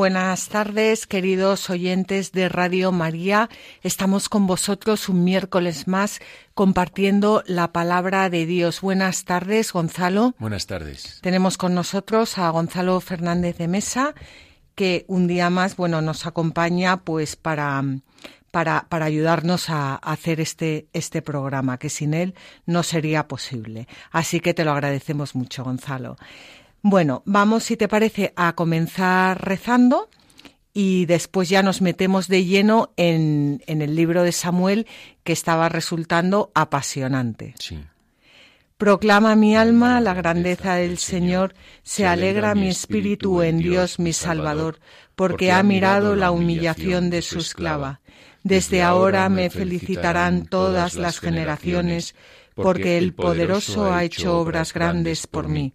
Buenas tardes, queridos oyentes de Radio María. Estamos con vosotros un miércoles más compartiendo la palabra de Dios. Buenas tardes, Gonzalo. Buenas tardes. Tenemos con nosotros a Gonzalo Fernández de Mesa, que un día más, bueno, nos acompaña pues para para, para, ayudarnos a, hacer este, este programa, que sin él no sería posible. Así que te lo agradecemos mucho, Gonzalo. Bueno, vamos, si te parece, a comenzar rezando y después ya nos metemos de lleno en, en el libro de Samuel que estaba resultando apasionante. Sí. Proclama mi alma la grandeza del Señor, se alegra mi espíritu en Dios mi Salvador, porque ha mirado la humillación de su esclava. Desde ahora me felicitarán todas las generaciones, porque el poderoso ha hecho obras grandes por mí.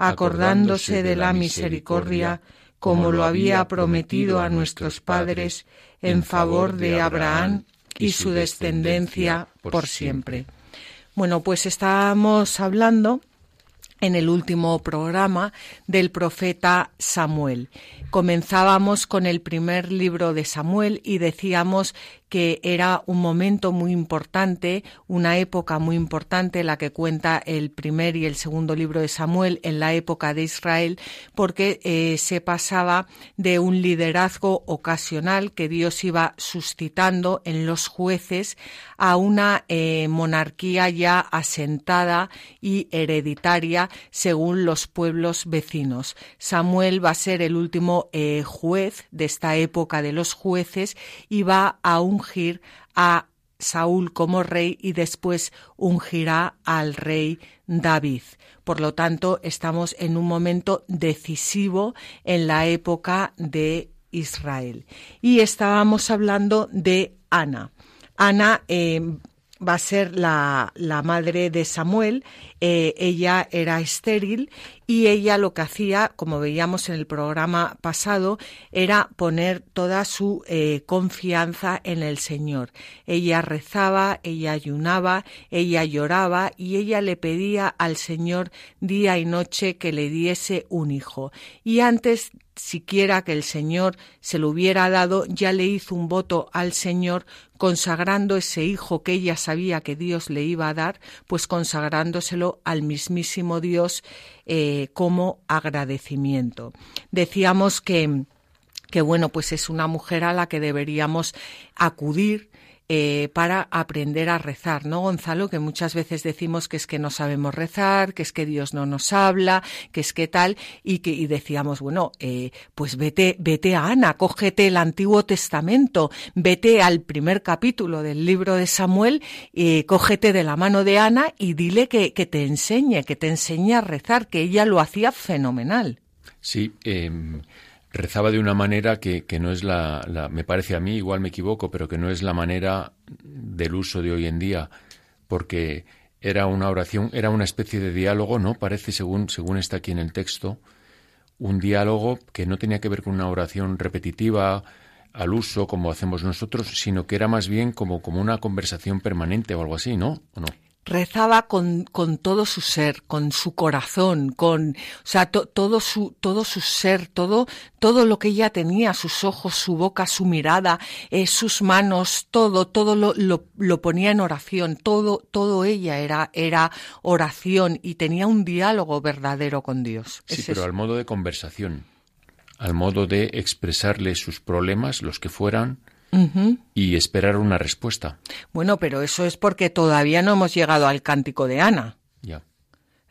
acordándose de la misericordia, como lo había prometido a nuestros padres, en favor de Abraham y su descendencia por siempre. Bueno, pues estábamos hablando en el último programa del profeta Samuel. Comenzábamos con el primer libro de Samuel y decíamos que era un momento muy importante, una época muy importante la que cuenta el primer y el segundo libro de Samuel en la época de Israel, porque eh, se pasaba de un liderazgo ocasional que Dios iba suscitando en los jueces a una eh, monarquía ya asentada y hereditaria según los pueblos vecinos. Samuel va a ser el último eh, juez de esta época de los jueces y va a un ungir a Saúl como rey y después ungirá al rey David. Por lo tanto, estamos en un momento decisivo en la época de Israel. Y estábamos hablando de Ana. Ana eh, va a ser la, la madre de Samuel. Eh, ella era estéril y ella lo que hacía, como veíamos en el programa pasado, era poner toda su eh, confianza en el Señor. Ella rezaba, ella ayunaba, ella lloraba y ella le pedía al Señor día y noche que le diese un hijo. Y antes siquiera que el Señor se lo hubiera dado, ya le hizo un voto al Señor consagrando ese hijo que ella sabía que Dios le iba a dar, pues consagrándoselo al mismísimo Dios eh, como agradecimiento. Decíamos que que bueno, pues es una mujer a la que deberíamos acudir eh, para aprender a rezar, ¿no, Gonzalo? Que muchas veces decimos que es que no sabemos rezar, que es que Dios no nos habla, que es que tal, y que y decíamos, bueno, eh, pues vete, vete a Ana, cógete el Antiguo Testamento, vete al primer capítulo del libro de Samuel, y cógete de la mano de Ana y dile que, que te enseñe, que te enseñe a rezar, que ella lo hacía fenomenal. Sí, eh, rezaba de una manera que, que no es la, la, me parece a mí, igual me equivoco, pero que no es la manera del uso de hoy en día, porque era una oración, era una especie de diálogo, ¿no? Parece, según, según está aquí en el texto, un diálogo que no tenía que ver con una oración repetitiva al uso como hacemos nosotros, sino que era más bien como, como una conversación permanente o algo así, ¿no? ¿O no? Rezaba con, con, todo su ser, con su corazón, con, o sea, to, todo su, todo su ser, todo, todo lo que ella tenía, sus ojos, su boca, su mirada, eh, sus manos, todo, todo lo, lo, lo, ponía en oración, todo, todo ella era, era oración y tenía un diálogo verdadero con Dios. Sí, es pero eso. al modo de conversación, al modo de expresarle sus problemas, los que fueran, y esperar una respuesta. Bueno, pero eso es porque todavía no hemos llegado al cántico de Ana. Ya.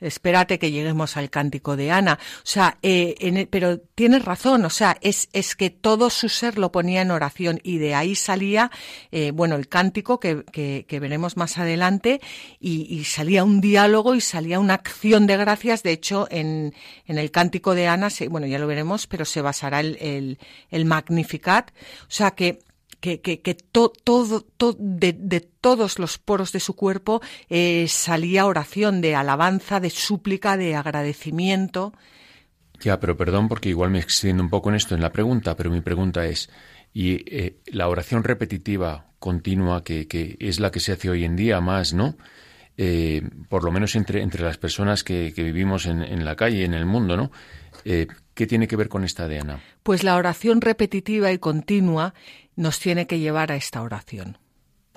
Espérate que lleguemos al cántico de Ana. O sea, eh, pero tienes razón, o sea, es, es que todo su ser lo ponía en oración y de ahí salía, eh, bueno, el cántico que, que, veremos más adelante y, salía un diálogo y salía una acción de gracias. De hecho, en, en el cántico de Ana, bueno, ya lo veremos, pero se basará el, el, el Magnificat. O sea, que que, que, que todo, de, de, todos los poros de su cuerpo eh, salía oración de alabanza, de súplica, de agradecimiento. Ya, pero perdón porque igual me extiendo un poco en esto en la pregunta, pero mi pregunta es, y eh, la oración repetitiva continua, que, que, es la que se hace hoy en día más, ¿no? Eh, por lo menos entre, entre las personas que, que vivimos en, en, la calle, en el mundo, ¿no? ¿Qué tiene que ver con esta de Ana? Pues la oración repetitiva y continua nos tiene que llevar a esta oración.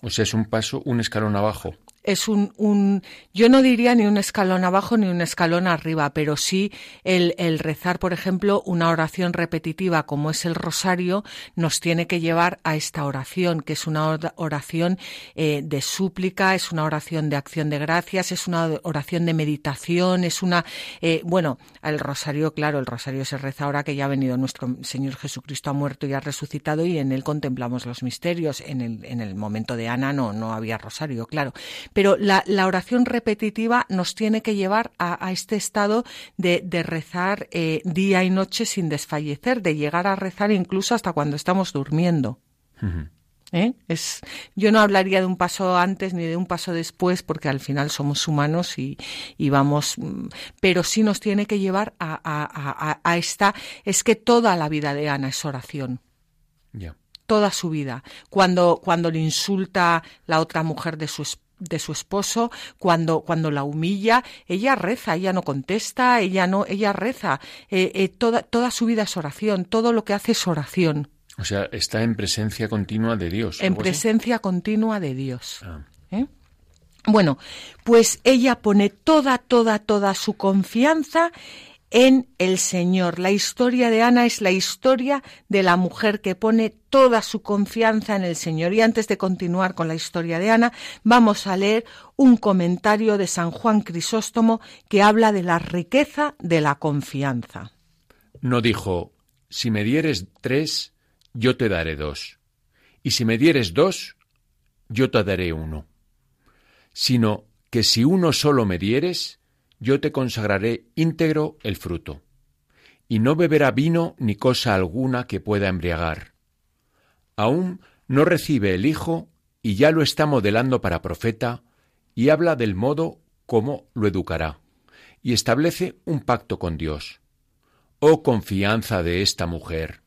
O sea, es un paso, un escalón abajo es un, un, yo no diría ni un escalón abajo ni un escalón arriba, pero sí el, el, rezar, por ejemplo, una oración repetitiva como es el rosario, nos tiene que llevar a esta oración, que es una oración eh, de súplica, es una oración de acción de gracias, es una oración de meditación, es una, eh, bueno, el rosario, claro, el rosario se reza ahora que ya ha venido nuestro Señor Jesucristo ha muerto y ha resucitado y en él contemplamos los misterios. En el, en el momento de Ana no, no había rosario, claro pero la, oración repetitiva nos tiene que llevar a, este estado de, rezar eh, día y noche sin desfallecer, de llegar a rezar incluso hasta cuando estamos durmiendo. ¿Eh? Es, yo no hablaría de un paso antes ni de un paso después, porque al final somos humanos y, vamos, mm, pero sí nos tiene que llevar a, a, esta, es que toda la vida de Ana es oración. Toda su vida. Cuando, cuando le insulta la otra mujer de su, de su esposo cuando cuando la humilla ella reza ella no contesta ella no ella reza eh, eh, toda toda su vida es oración todo lo que hace es oración o sea está en presencia continua de Dios en presencia continua de Dios ah. ¿Eh? bueno pues ella pone toda toda toda su confianza en el Señor. La historia de Ana es la historia de la mujer que pone toda su confianza en el Señor. Y antes de continuar con la historia de Ana, vamos a leer un comentario de San Juan Crisóstomo que habla de la riqueza de la confianza. No dijo, si me dieres tres, yo te daré dos. Y si me dieres dos, yo te daré uno. Sino que si uno solo me dieres, yo te consagraré íntegro el fruto, y no beberá vino ni cosa alguna que pueda embriagar. Aún no recibe el Hijo y ya lo está modelando para profeta, y habla del modo como lo educará, y establece un pacto con Dios. Oh confianza de esta mujer.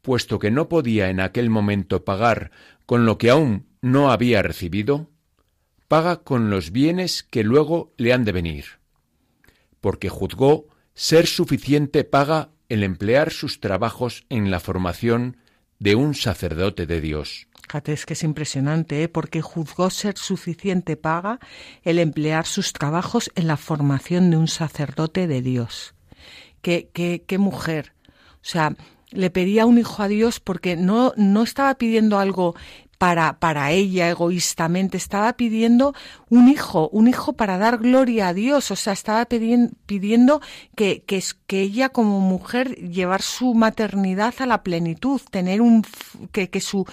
Puesto que no podía en aquel momento pagar con lo que aún no había recibido, paga con los bienes que luego le han de venir, porque juzgó ser suficiente paga el emplear sus trabajos en la formación de un sacerdote de Dios. Fíjate, es que es impresionante, ¿eh? porque juzgó ser suficiente paga el emplear sus trabajos en la formación de un sacerdote de Dios. Qué, qué, qué mujer. O sea, le pedía un hijo a Dios porque no, no estaba pidiendo algo para, para ella egoístamente, estaba pidiendo un hijo, un hijo para dar gloria a Dios, o sea, estaba pidiendo que, que, que ella como mujer llevar su maternidad a la plenitud, tener un, que, que su,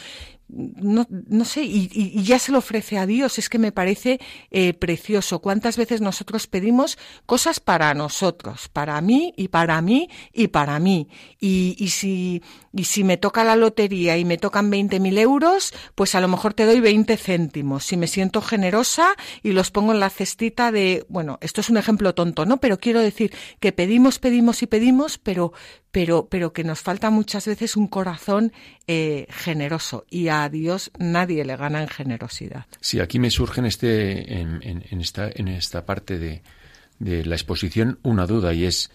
no, no sé, y, ya se lo ofrece a Dios. Es que me parece eh, precioso. ¿Cuántas veces nosotros pedimos cosas para nosotros, para mí y para mí y para mí? Y, y si, y si me toca la lotería y me tocan 20.000 euros, pues a lo mejor te doy 20 céntimos. Si me siento generosa y los pongo en la cestita de, bueno, esto es un ejemplo tonto, ¿no? Pero quiero decir que pedimos, pedimos y pedimos, pero, pero, pero que nos falta muchas veces un corazón eh, generoso y a Dios nadie le gana en generosidad. Sí, aquí me surge en, este, en, en, esta, en esta parte de, de la exposición una duda y es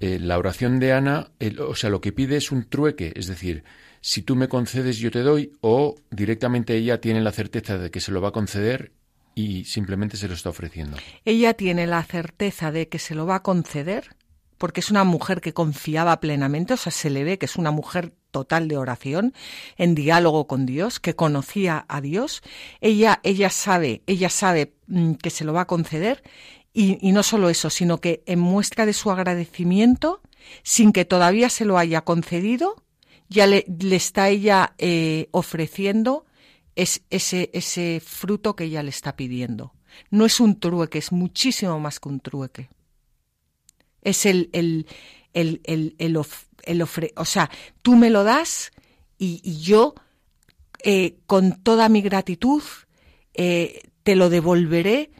eh, la oración de Ana, o sea, lo que pide es un trueque, es decir, si tú me concedes yo te doy o directamente ella tiene la certeza de que se lo va a conceder y simplemente se lo está ofreciendo. Ella tiene la certeza de que se lo va a conceder porque es una mujer que confiaba plenamente, o sea, se le ve que es una mujer total de oración, en diálogo con Dios, que conocía a Dios. Ella, ella sabe, ella sabe mm, que se lo va a conceder y, no solo eso, sino que en muestra de su agradecimiento, sin que todavía se lo haya concedido, ya le, está ella eh, ofreciendo es, ese, ese fruto que ella le está pidiendo. No es un trueque, es muchísimo más que un trueque. Es el, el, el, el, el, el ofre, o sea, tú me lo das y, y yo, eh, con toda mi gratitud, eh, te lo devolveré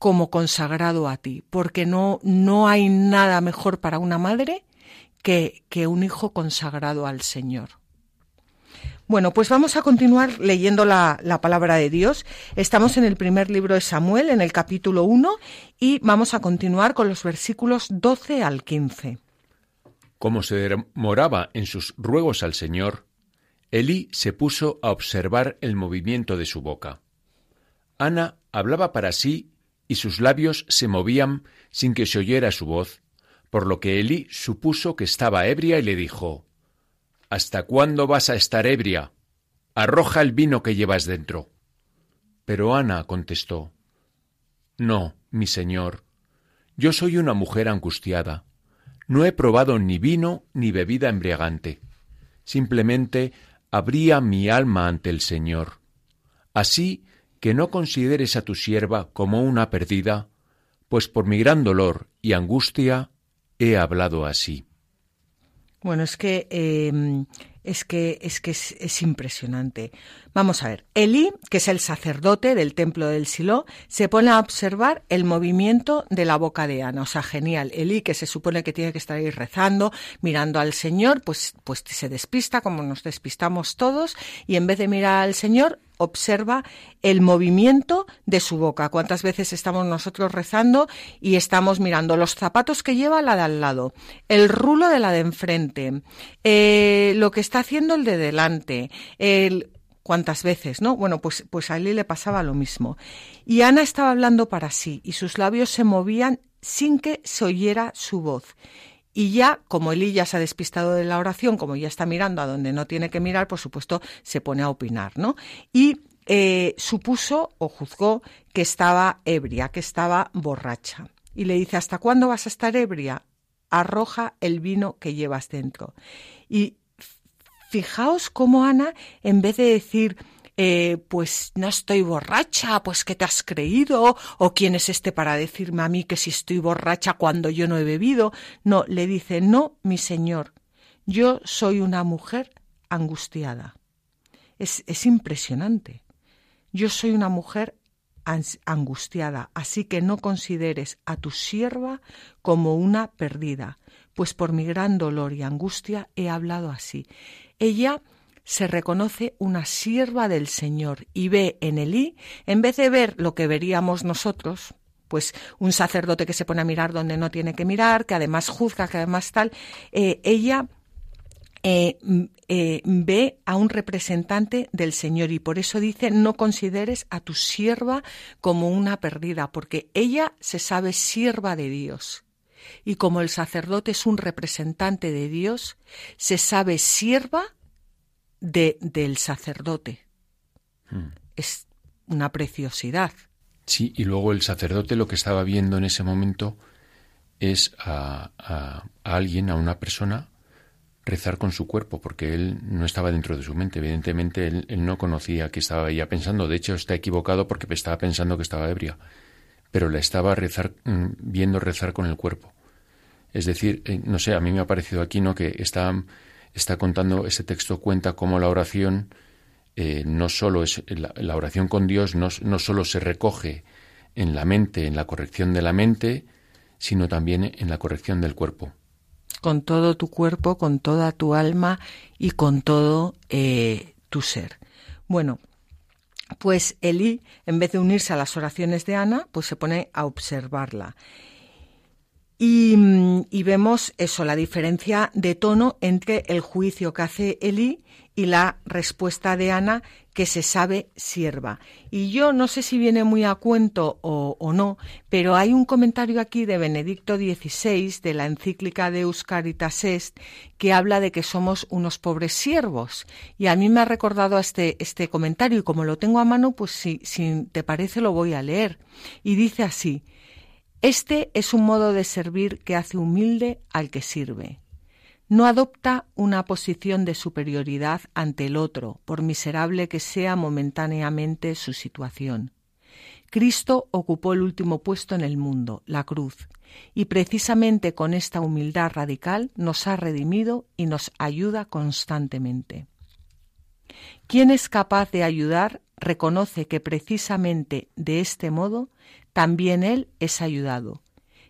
como consagrado a ti, porque no, no hay nada mejor para una madre que, que un hijo consagrado al Señor. Bueno, pues vamos a continuar leyendo la, la, palabra de Dios. Estamos en el primer libro de Samuel, en el capítulo 1, y vamos a continuar con los versículos 12 al 15. Como se demoraba en sus ruegos al Señor, Elí se puso a observar el movimiento de su boca. Ana hablaba para sí y sus labios se movían sin que se oyera su voz, por lo que Elí supuso que estaba ebria y le dijo ¿Hasta cuándo vas a estar ebria? Arroja el vino que llevas dentro. Pero Ana contestó No, mi señor, yo soy una mujer angustiada. No he probado ni vino ni bebida embriagante. Simplemente abría mi alma ante el Señor. Así que no consideres a tu sierva como una perdida, pues por mi gran dolor y angustia he hablado así. Bueno, es que eh, es que es que es, es, impresionante. Vamos a ver, Elí, que es el sacerdote del templo del Silo, se pone a observar el movimiento de la boca de Ana. O sea, genial. Elí, que se supone que tiene que estar ahí rezando, mirando al Señor, pues, pues se despista, como nos despistamos todos, y en vez de mirar al Señor, observa el movimiento de su boca. ¿Cuántas veces estamos nosotros rezando y estamos mirando los zapatos que lleva la de al lado, el rulo de la de enfrente, eh, lo que está haciendo el de delante, el cuántas veces, ¿no? Bueno, pues, pues a él le pasaba lo mismo. Y Ana estaba hablando para sí y sus labios se movían sin que se oyera su voz. Y ya, como Elí ya se ha despistado de la oración, como ya está mirando a donde no tiene que mirar, por supuesto, se pone a opinar, ¿no? Y eh, supuso o juzgó que estaba ebria, que estaba borracha. Y le dice, ¿hasta cuándo vas a estar ebria? Arroja el vino que llevas dentro. Y fijaos cómo Ana, en vez de decir, eh, pues no estoy borracha, pues ¿qué te has creído? ¿O quién es este para decirme a mí que si estoy borracha cuando yo no he bebido? No, le dice, no, mi señor, yo soy una mujer angustiada. Es, es impresionante. Yo soy una mujer angustiada, así que no consideres a tu sierva como una perdida, pues por mi gran dolor y angustia he hablado así. Ella se reconoce una sierva del Señor y ve en Elí, en vez de ver lo que veríamos nosotros, pues un sacerdote que se pone a mirar donde no tiene que mirar, que además juzga, que además tal, eh, ella eh, eh, ve a un representante del Señor y por eso dice no consideres a tu sierva como una perdida, porque ella se sabe sierva de Dios. Y como el sacerdote es un representante de Dios, se sabe sierva de, del sacerdote. Hmm. Es una preciosidad. Sí, y luego el sacerdote lo que estaba viendo en ese momento es a, a, a, alguien, a una persona, rezar con su cuerpo, porque él no estaba dentro de su mente. Evidentemente, él, él no conocía que estaba ella pensando. De hecho, está equivocado porque estaba pensando que estaba ebria. Pero la estaba rezar, mm, viendo rezar con el cuerpo. Es decir, eh, no sé, a mí me ha parecido aquí, ¿no? Que está está contando, ese texto cuenta cómo la oración eh, no solo es, la, la oración con Dios no, no solo se recoge en la mente, en la corrección de la mente, sino también en la corrección del cuerpo. Con todo tu cuerpo, con toda tu alma y con todo eh, tu ser. Bueno, pues Elí, en vez de unirse a las oraciones de Ana, pues se pone a observarla. Y, vemos eso, la diferencia de tono entre el juicio que hace Elí y la respuesta de Ana que se sabe sierva. Y yo no sé si viene muy a cuento o, no, pero hay un comentario aquí de Benedicto XVI de la encíclica de Euscaritas Est que habla de que somos unos pobres siervos. Y a mí me ha recordado este, este comentario y como lo tengo a mano, pues si te parece lo voy a leer. Y dice así, este es un modo de servir que hace humilde al que sirve no adopta una posición de superioridad ante el otro, por miserable que sea momentáneamente su situación. Cristo ocupó el último puesto en el mundo, la cruz, y precisamente con esta humildad radical nos ha redimido y nos ayuda constantemente. Quien es capaz de ayudar reconoce que precisamente de este modo también él es ayudado.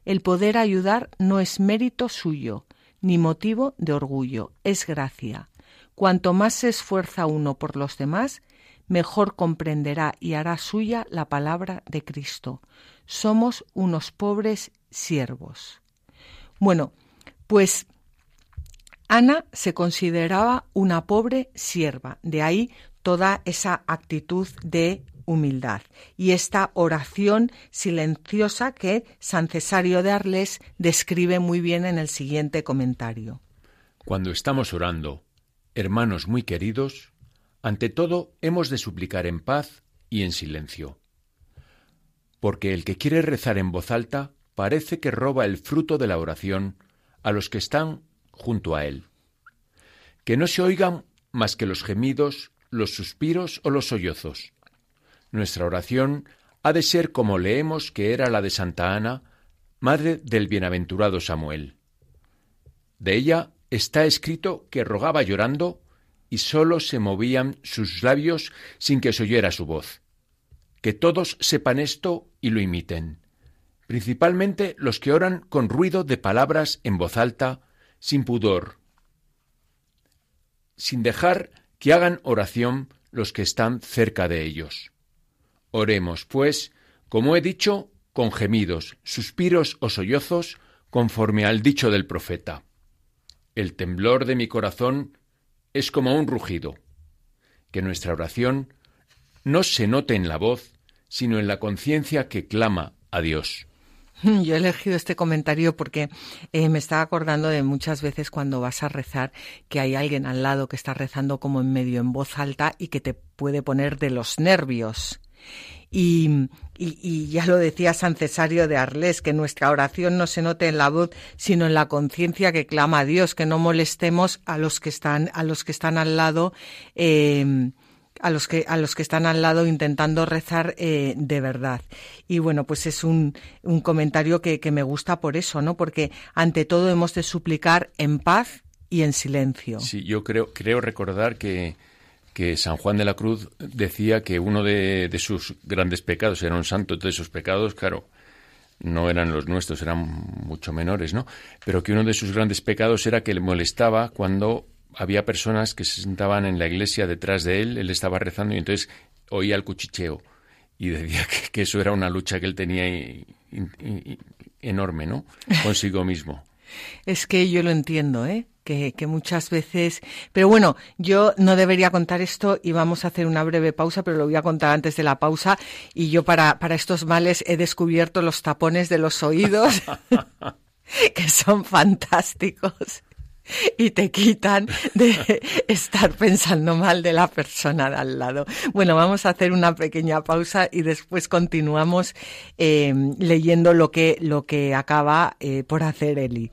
El poder ayudar no es mérito suyo, ni motivo de orgullo, es gracia. Cuanto más se esfuerza uno por los demás, mejor comprenderá y hará suya la palabra de Cristo. Somos unos pobres siervos. Bueno, pues Ana se consideraba una pobre sierva, de ahí toda esa actitud de humildad y esta oración silenciosa que San Cesario de Arles describe muy bien en el siguiente comentario. Cuando estamos orando, hermanos muy queridos, ante todo hemos de suplicar en paz y en silencio. Porque el que quiere rezar en voz alta parece que roba el fruto de la oración a los que están junto a él. Que no se oigan más que los gemidos, los suspiros o los sollozos nuestra oración ha de ser como leemos que era la de Santa Ana, madre del bienaventurado Samuel. De ella está escrito que rogaba llorando y sólo se movían sus labios sin que se oyera su voz. Que todos sepan esto y lo imiten, principalmente los que oran con ruido de palabras en voz alta, sin pudor, sin dejar que hagan oración los que están cerca de ellos. Oremos, pues, como he dicho, con gemidos, suspiros o sollozos, conforme al dicho del profeta. El temblor de mi corazón es como un rugido. Que nuestra oración no se note en la voz, sino en la conciencia que clama a Dios. Yo he elegido este comentario porque eh, me estaba acordando de muchas veces cuando vas a rezar que hay alguien al lado que está rezando como en medio en voz alta y que te puede poner de los nervios. Y, y, ya lo decía San Cesario de Arles, que nuestra oración no se note en la voz, sino en la conciencia que clama a Dios, que no molestemos a los que están, a los que están al lado, eh, a los que a los que están al lado intentando rezar eh, de verdad. Y bueno pues es un, un comentario que, que me gusta por eso no porque ante todo hemos de suplicar en paz y en silencio. Sí yo creo creo recordar que que San Juan de la Cruz decía que uno de, sus grandes pecados era un santo, de esos pecados, claro, no eran los nuestros, eran mucho menores, ¿no? Pero que uno de sus grandes pecados era que le molestaba cuando había personas que se sentaban en la iglesia detrás de él, él estaba rezando y entonces oía el cuchicheo y decía que, eso era una lucha que él tenía enorme, ¿no? Consigo mismo. Es que yo lo entiendo, ¿eh? que, muchas veces... Pero bueno, yo no debería contar esto y vamos a hacer una breve pausa, pero lo voy a contar antes de la pausa. Y yo para, para estos males he descubierto los tapones de los oídos, que son fantásticos y te quitan de estar pensando mal de la persona de al lado. Bueno, vamos a hacer una pequeña pausa y después continuamos eh, leyendo lo que, lo que acaba eh, por hacer Eli.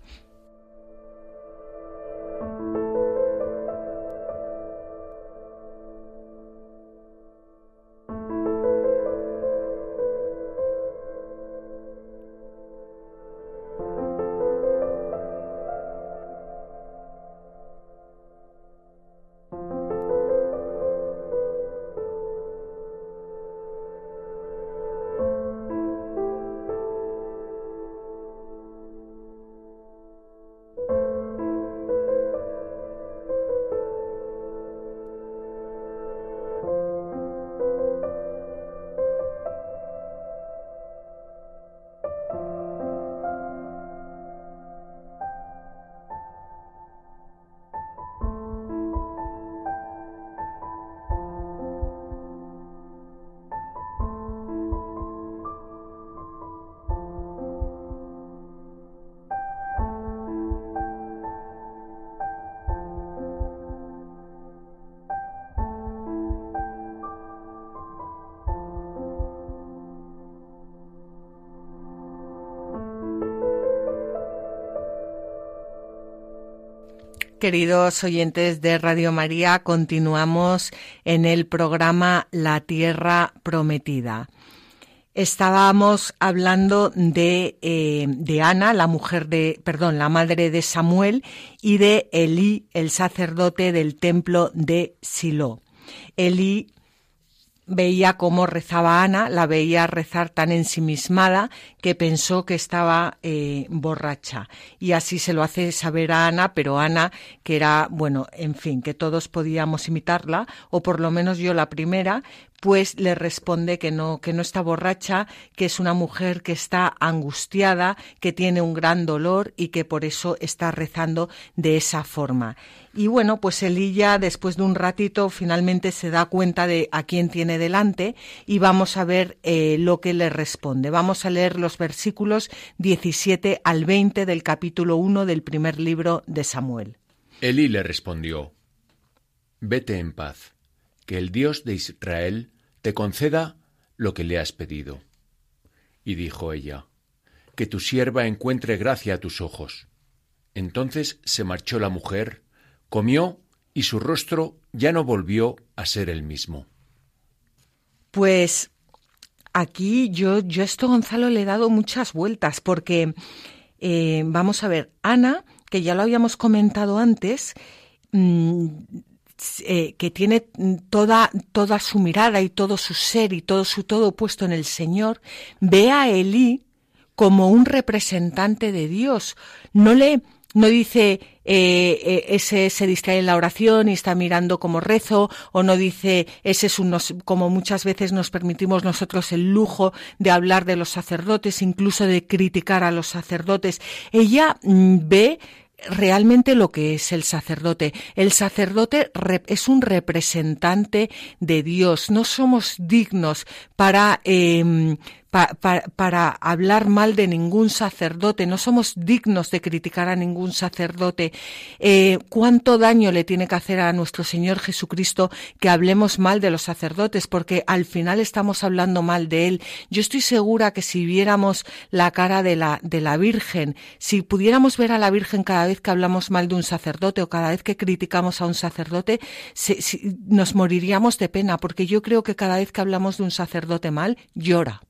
Queridos oyentes de Radio María, continuamos en el programa La Tierra Prometida. Estábamos hablando de, eh, de, Ana, la mujer de, perdón, la madre de Samuel, y de Elí, el sacerdote del templo de Silo. Elí veía cómo rezaba Ana, la veía rezar tan ensimismada que pensó que estaba eh, borracha. Y así se lo hace saber a Ana, pero Ana, que era, bueno, en fin, que todos podíamos imitarla, o por lo menos yo la primera, pues le responde que no, que no está borracha, que es una mujer que está angustiada, que tiene un gran dolor y que por eso está rezando de esa forma. Y bueno, pues Elilla, después de un ratito, finalmente se da cuenta de a quién tiene delante y vamos a ver eh, lo que le responde. Vamos a leer los versículos 17 al 20 del capítulo 1 del primer libro de Samuel. Elí le respondió, Vete en paz que el Dios de Israel te conceda lo que le has pedido. Y dijo ella, que tu sierva encuentre gracia a tus ojos. Entonces se marchó la mujer, comió y su rostro ya no volvió a ser el mismo. Pues aquí yo, yo esto, Gonzalo, le he dado muchas vueltas porque, eh, vamos a ver, Ana, que ya lo habíamos comentado antes, mm, eh, que tiene toda, toda su mirada y todo su ser y todo su todo puesto en el Señor, ve a Elí como un representante de Dios. No le, no dice eh, eh, ese se distrae en la oración y está mirando como rezo, o no dice ese es un, como muchas veces nos permitimos nosotros el lujo de hablar de los sacerdotes, incluso de criticar a los sacerdotes. Ella mm, ve realmente lo que es el sacerdote. El sacerdote es un representante de Dios. No somos dignos para para hablar mal de ningún sacerdote, no somos dignos de criticar a ningún sacerdote. Eh, ¿Cuánto daño le tiene que hacer a nuestro Señor Jesucristo que hablemos mal de los sacerdotes? Porque al final estamos hablando mal de Él. Yo estoy segura que si viéramos la cara de la, de la Virgen, si pudiéramos ver a la Virgen cada vez que hablamos mal de un sacerdote o cada vez que criticamos a un sacerdote, nos moriríamos de pena, porque yo creo que cada vez que hablamos de un sacerdote mal, llora.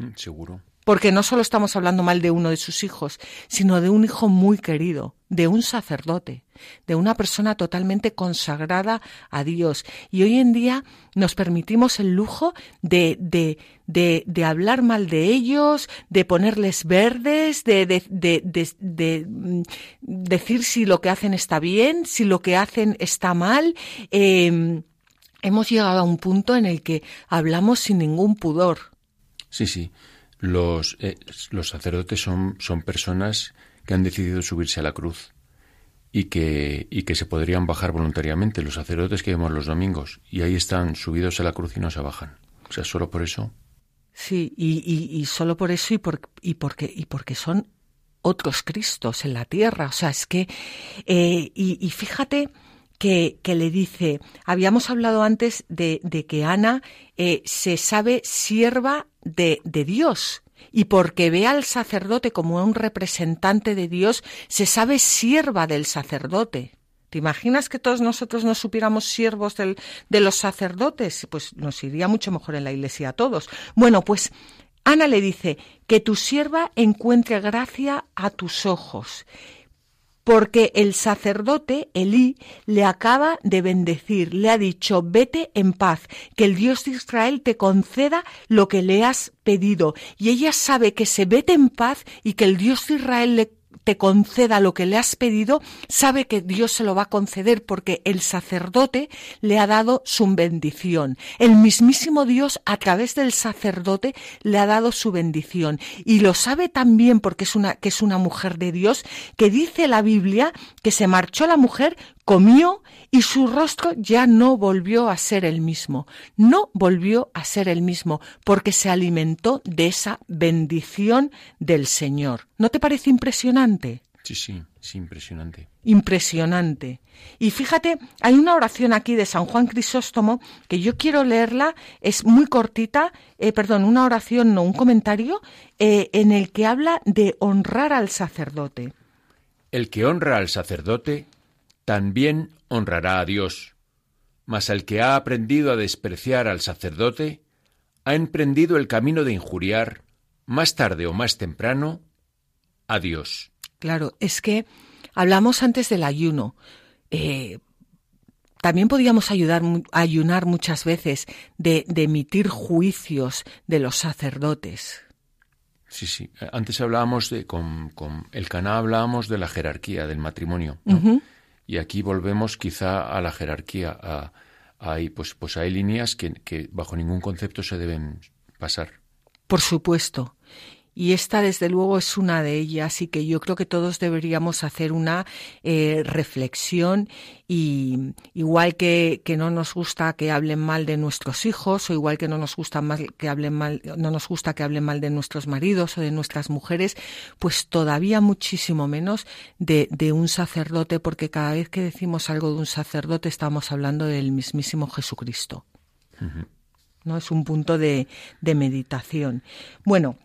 Mm, seguro. Porque no solo estamos hablando mal de uno de sus hijos, sino de un hijo muy querido, de un sacerdote, de una persona totalmente consagrada a Dios. Y hoy en día nos permitimos el lujo de, de, de, de hablar mal de ellos, de ponerles verdes, de, mm, decir si lo que hacen está bien, si lo que hacen está mal. Em, hemos llegado a un punto en el que hablamos sin ningún pudor Sí, sí. Los, eh, los sacerdotes son, son personas que han decidido subirse a la cruz y que, y que se podrían bajar voluntariamente. Los sacerdotes que vemos los domingos y ahí están subidos a la cruz y no se bajan. O sea, solo por eso. Sí, y, y, y solo por eso y, por, y, porque, y porque son otros Cristos en la tierra. O sea, es que. Eh, y, y fíjate que, le dice, habíamos hablado antes de, que Ana eh, se sabe sierva de, de Dios y porque ve al sacerdote como un representante de Dios, se sabe sierva del sacerdote. ¿Te imaginas que todos nosotros nos supiéramos siervos de los sacerdotes? Pues nos iría mucho mejor en la iglesia a todos. Bueno, pues Ana le dice que tu sierva encuentre gracia a tus ojos porque el sacerdote Elí le acaba de bendecir, le ha dicho, vete en paz, que el Dios de Israel te conceda lo que le has pedido. Y ella sabe que se vete en paz y que el Dios de Israel le te conceda lo que le has pedido, sabe que Dios se lo va a conceder porque el sacerdote le ha dado su bendición. El mismísimo Dios a través del sacerdote le ha dado su bendición y lo sabe también porque es una que es una mujer de Dios que dice la Biblia que se marchó la mujer comió y su rostro ya no volvió a ser el mismo. No volvió a ser el mismo porque se alimentó de esa bendición del Señor. ¿No te parece impresionante? Sí, sí, sí, impresionante. Impresionante. Y fíjate, hay una oración aquí de San Juan Crisóstomo que yo quiero leerla, es muy cortita, eh, perdón, una oración, no, un comentario, eh, en el que habla de honrar al sacerdote. El que honra al sacerdote también honrará a Dios. Mas el que ha aprendido a despreciar al sacerdote, ha emprendido el camino de injuriar, más tarde o más temprano, a Dios. Claro, es que hablamos antes del ayuno. Eh, también podíamos ayudar, ayunar muchas veces de, emitir juicios de los sacerdotes. Sí, sí. Antes hablábamos de, con, el Caná hablábamos de la jerarquía del matrimonio. Y aquí volvemos quizá a la jerarquía. A, pues, pues hay líneas que, que bajo ningún concepto se deben pasar. Por supuesto y esta desde luego es una de ellas. Y que yo creo que todos deberíamos hacer una eh, reflexión y igual que, que, no nos gusta que hablen mal de nuestros hijos o igual que no nos gusta mal que hablen mal no nos gusta que hablen mal de nuestros maridos o de nuestras mujeres pues todavía muchísimo menos de, de un sacerdote porque cada vez que decimos algo de un sacerdote estamos hablando del mismísimo Jesucristo. No es un punto de, de meditación. Bueno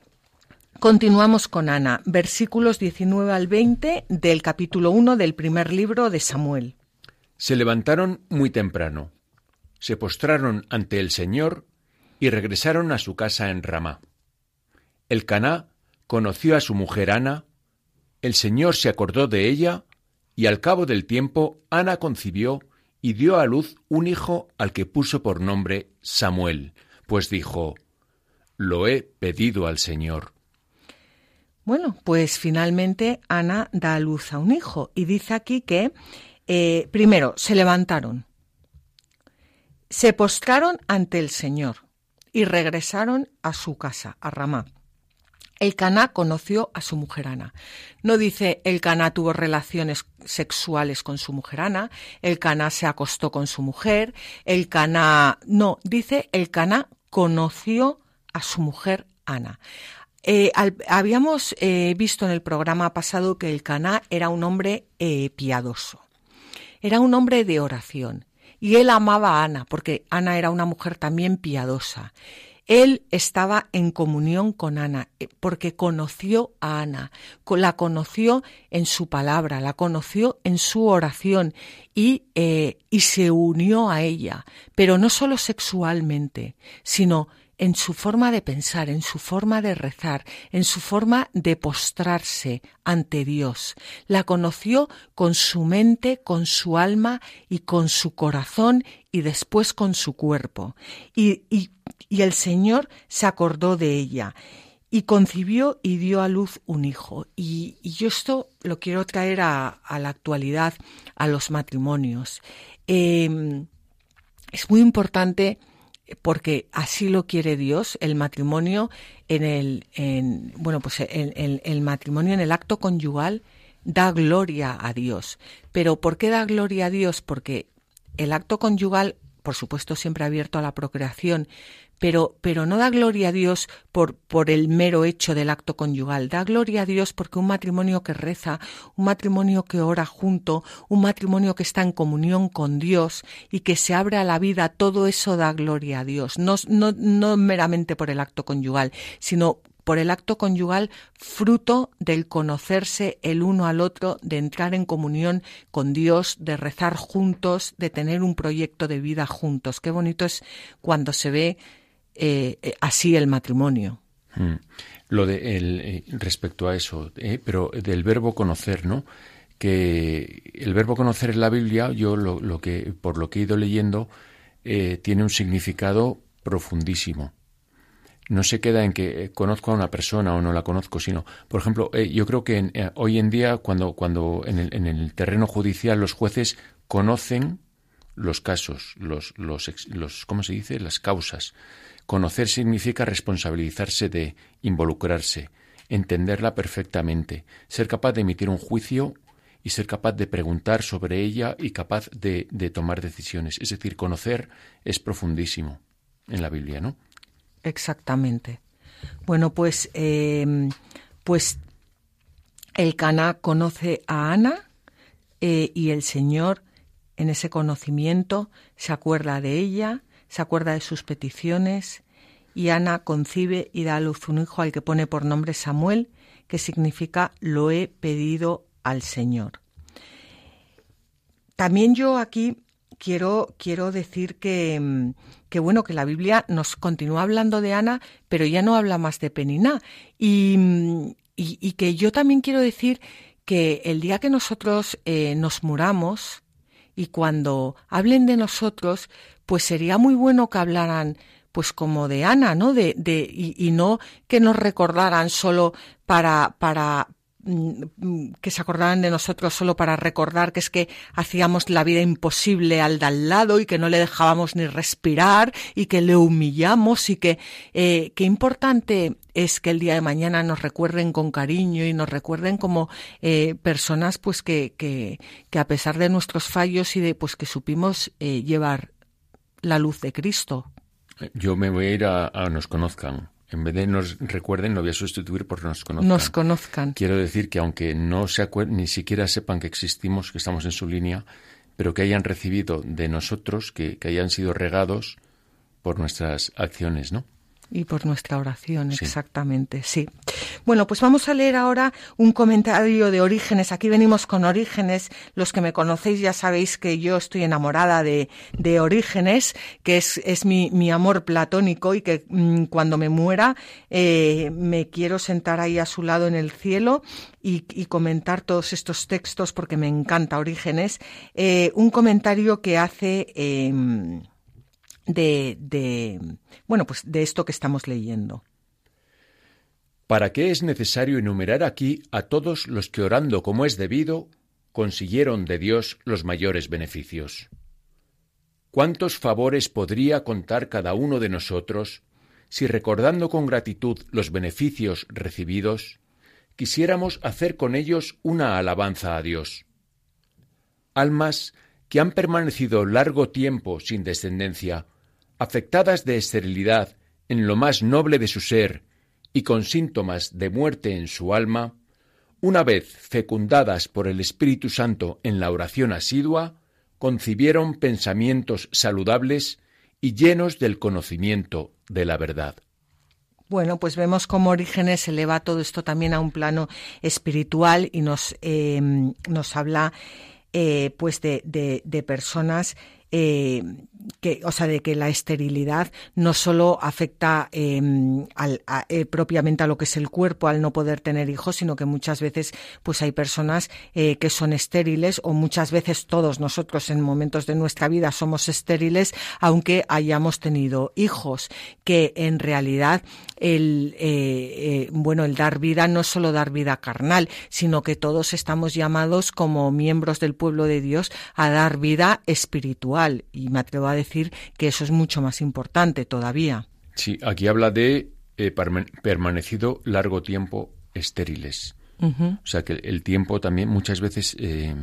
Continuamos con Ana, versículos 19 al 20 del capítulo 1 del primer libro de Samuel. Se levantaron muy temprano, se postraron ante el Señor y regresaron a su casa en Ramá. El Caná conoció a su mujer Ana, el Señor se acordó de ella, y al cabo del tiempo Ana concibió y dio a luz un hijo al que puso por nombre Samuel, pues dijo, Lo he pedido al Señor. Bueno, pues finalmente Ana da a luz a un hijo y dice aquí que eh, primero se levantaron, se postraron ante el Señor y regresaron a su casa, a Ramá. El Caná conoció a su mujer Ana. No dice el Caná tuvo relaciones sexuales con su mujer Ana, el Caná se acostó con su mujer, el Caná no, dice el Caná conoció a su mujer Ana. Eh, habíamos eh, visto en el programa pasado que el Caná era un hombre eh, piadoso, era un hombre de oración y él amaba a Ana porque Ana era una mujer también piadosa. Él estaba en comunión con Ana porque conoció a Ana, la conoció en su palabra, la conoció en su oración y, y se unió a ella, pero no solo sexualmente, sino en su forma de pensar, en su forma de rezar, en su forma de postrarse ante Dios. La conoció con su mente, con su alma y con su corazón y después con su cuerpo. Y, y, el Señor se acordó de ella y concibió y dio a luz un hijo. Y, yo esto lo quiero traer a, la actualidad, a los matrimonios. Em, es muy importante porque así lo quiere Dios, el matrimonio en el, en, bueno, pues el, matrimonio en el acto conyugal da gloria a Dios. Pero ¿por qué da gloria a Dios? Porque el acto conyugal, por supuesto, siempre abierto a la procreación, pero, pero no da gloria a Dios por, por el mero hecho del acto conyugal, da gloria a Dios porque un matrimonio que reza, un matrimonio que ora junto, un matrimonio que está en comunión con Dios y que se abre a la vida, todo eso da gloria a Dios, no, no, no meramente por el acto conyugal, sino por el acto conyugal fruto del conocerse el uno al otro, de entrar en comunión con Dios, de rezar juntos, de tener un proyecto de vida juntos. Qué bonito es cuando se ve eh, eh, así el matrimonio. Mm. Lo de el, eh, respecto a eso, pero del verbo conocer, ¿no? Que el verbo conocer en la Biblia, yo lo, lo que por lo que he ido leyendo, tiene un significado profundísimo. No se queda en que conozco a una persona o no la conozco, sino, por ejemplo, yo creo que hoy en día, cuando, cuando en el, en el terreno judicial los jueces conocen los casos, los, los, los, ¿cómo se dice? Las causas. Conocer significa responsabilizarse de, involucrarse, entenderla perfectamente, ser capaz de emitir un juicio y ser capaz de preguntar sobre ella y capaz de, tomar decisiones. Es decir, conocer es profundísimo en la Biblia, ¿no? Exactamente. Bueno, pues, em, pues el Caná conoce a Ana eh, y el Señor en ese conocimiento se acuerda de ella se acuerda de sus peticiones y Ana concibe y da a luz un hijo al que pone por nombre Samuel, que significa lo he pedido al Señor. también yo aquí quiero, quiero decir que, que, bueno, que la Biblia nos continúa hablando de Ana, pero ya no habla más de Peniná. Y, y, que yo también quiero decir que el día que nosotros eh, nos muramos y cuando hablen de nosotros, pues sería muy bueno que hablaran pues como de Ana, ¿no? De, de, y, no que nos recordaran solo para, para, que se acordaran de nosotros solo para recordar que es que hacíamos la vida imposible al de al lado y que no le dejábamos ni respirar y que le humillamos y que eh, qué importante es que el día de mañana nos recuerden con cariño y nos recuerden como eh, personas pues que, que, que, a pesar de nuestros fallos y de pues que supimos eh, llevar la luz de Cristo. Yo me voy a ir a nos conozcan en vez de nos recuerden, lo voy a sustituir por nos conozcan. Nos conozcan. Quiero decir que aunque no se ni siquiera sepan que existimos, que estamos en su línea, pero que hayan recibido de nosotros, que, que hayan sido regados por nuestras acciones, ¿no? Y por nuestra oración, exactamente, sí. Bueno, pues vamos a leer ahora un comentario de Orígenes. Aquí venimos con Orígenes. Los que me conocéis ya sabéis que yo estoy enamorada de, de Orígenes, que es, es mi, mi, amor platónico y que mm, cuando me muera eh, me quiero sentar ahí a su lado en el cielo y, y comentar todos estos textos porque me encanta Orígenes. Eh, un comentario que hace. Eh, de, de, bueno, pues de esto que estamos leyendo. ¿Para qué es necesario enumerar aquí a todos los que orando como es debido consiguieron de Dios los mayores beneficios? ¿Cuántos favores podría contar cada uno de nosotros si recordando con gratitud los beneficios recibidos, quisiéramos hacer con ellos una alabanza a Dios? Almas que han permanecido largo tiempo sin descendencia afectadas de esterilidad en lo más noble de su ser y con síntomas de muerte en su alma, una vez fecundadas por el Espíritu Santo en la oración asidua, concibieron pensamientos saludables y llenos del conocimiento de la verdad. Bueno, pues vemos cómo Orígenes eleva todo esto también a un plano espiritual y nos, eh, nos habla eh, pues de, de, personas eh, que, o sea, de que la esterilidad no solo afecta em, al, eh, propiamente a lo que es el cuerpo al no poder tener hijos, sino que muchas veces pues hay personas eh, que son estériles o muchas veces todos nosotros en momentos de nuestra vida somos estériles aunque hayamos tenido hijos, que en realidad el bueno el dar vida no es solo dar vida carnal, sino que todos estamos llamados como miembros del pueblo de Dios a dar vida espiritual y me atrevo a decir que eso es mucho más importante todavía. Sí, aquí habla de eh, permanecido largo tiempo estériles. O sea que el tiempo también, muchas veces, eh,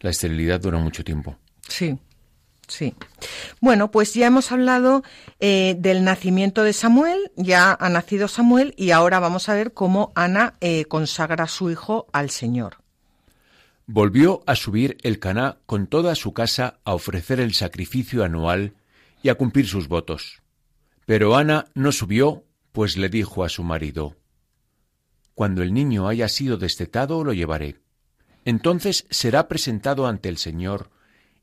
la esterilidad dura mucho tiempo. Sí, sí. Bueno, pues ya hemos hablado eh, del nacimiento de Samuel, ya ha nacido Samuel y ahora vamos a ver cómo Ana consagra a su hijo al Señor. Volvió a subir el Caná con toda su casa a ofrecer el sacrificio anual y a cumplir sus votos. Pero Ana no subió, pues le dijo a su marido, Cuando el niño haya sido destetado lo llevaré. Entonces será presentado ante el Señor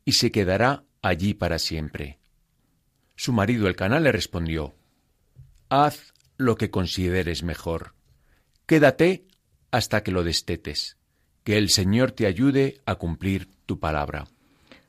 y se quedará allí para siempre. Su marido el canal le respondió, Haz lo que consideres mejor. Quédate hasta que lo destetes. Que el Señor te ayude a cumplir tu palabra.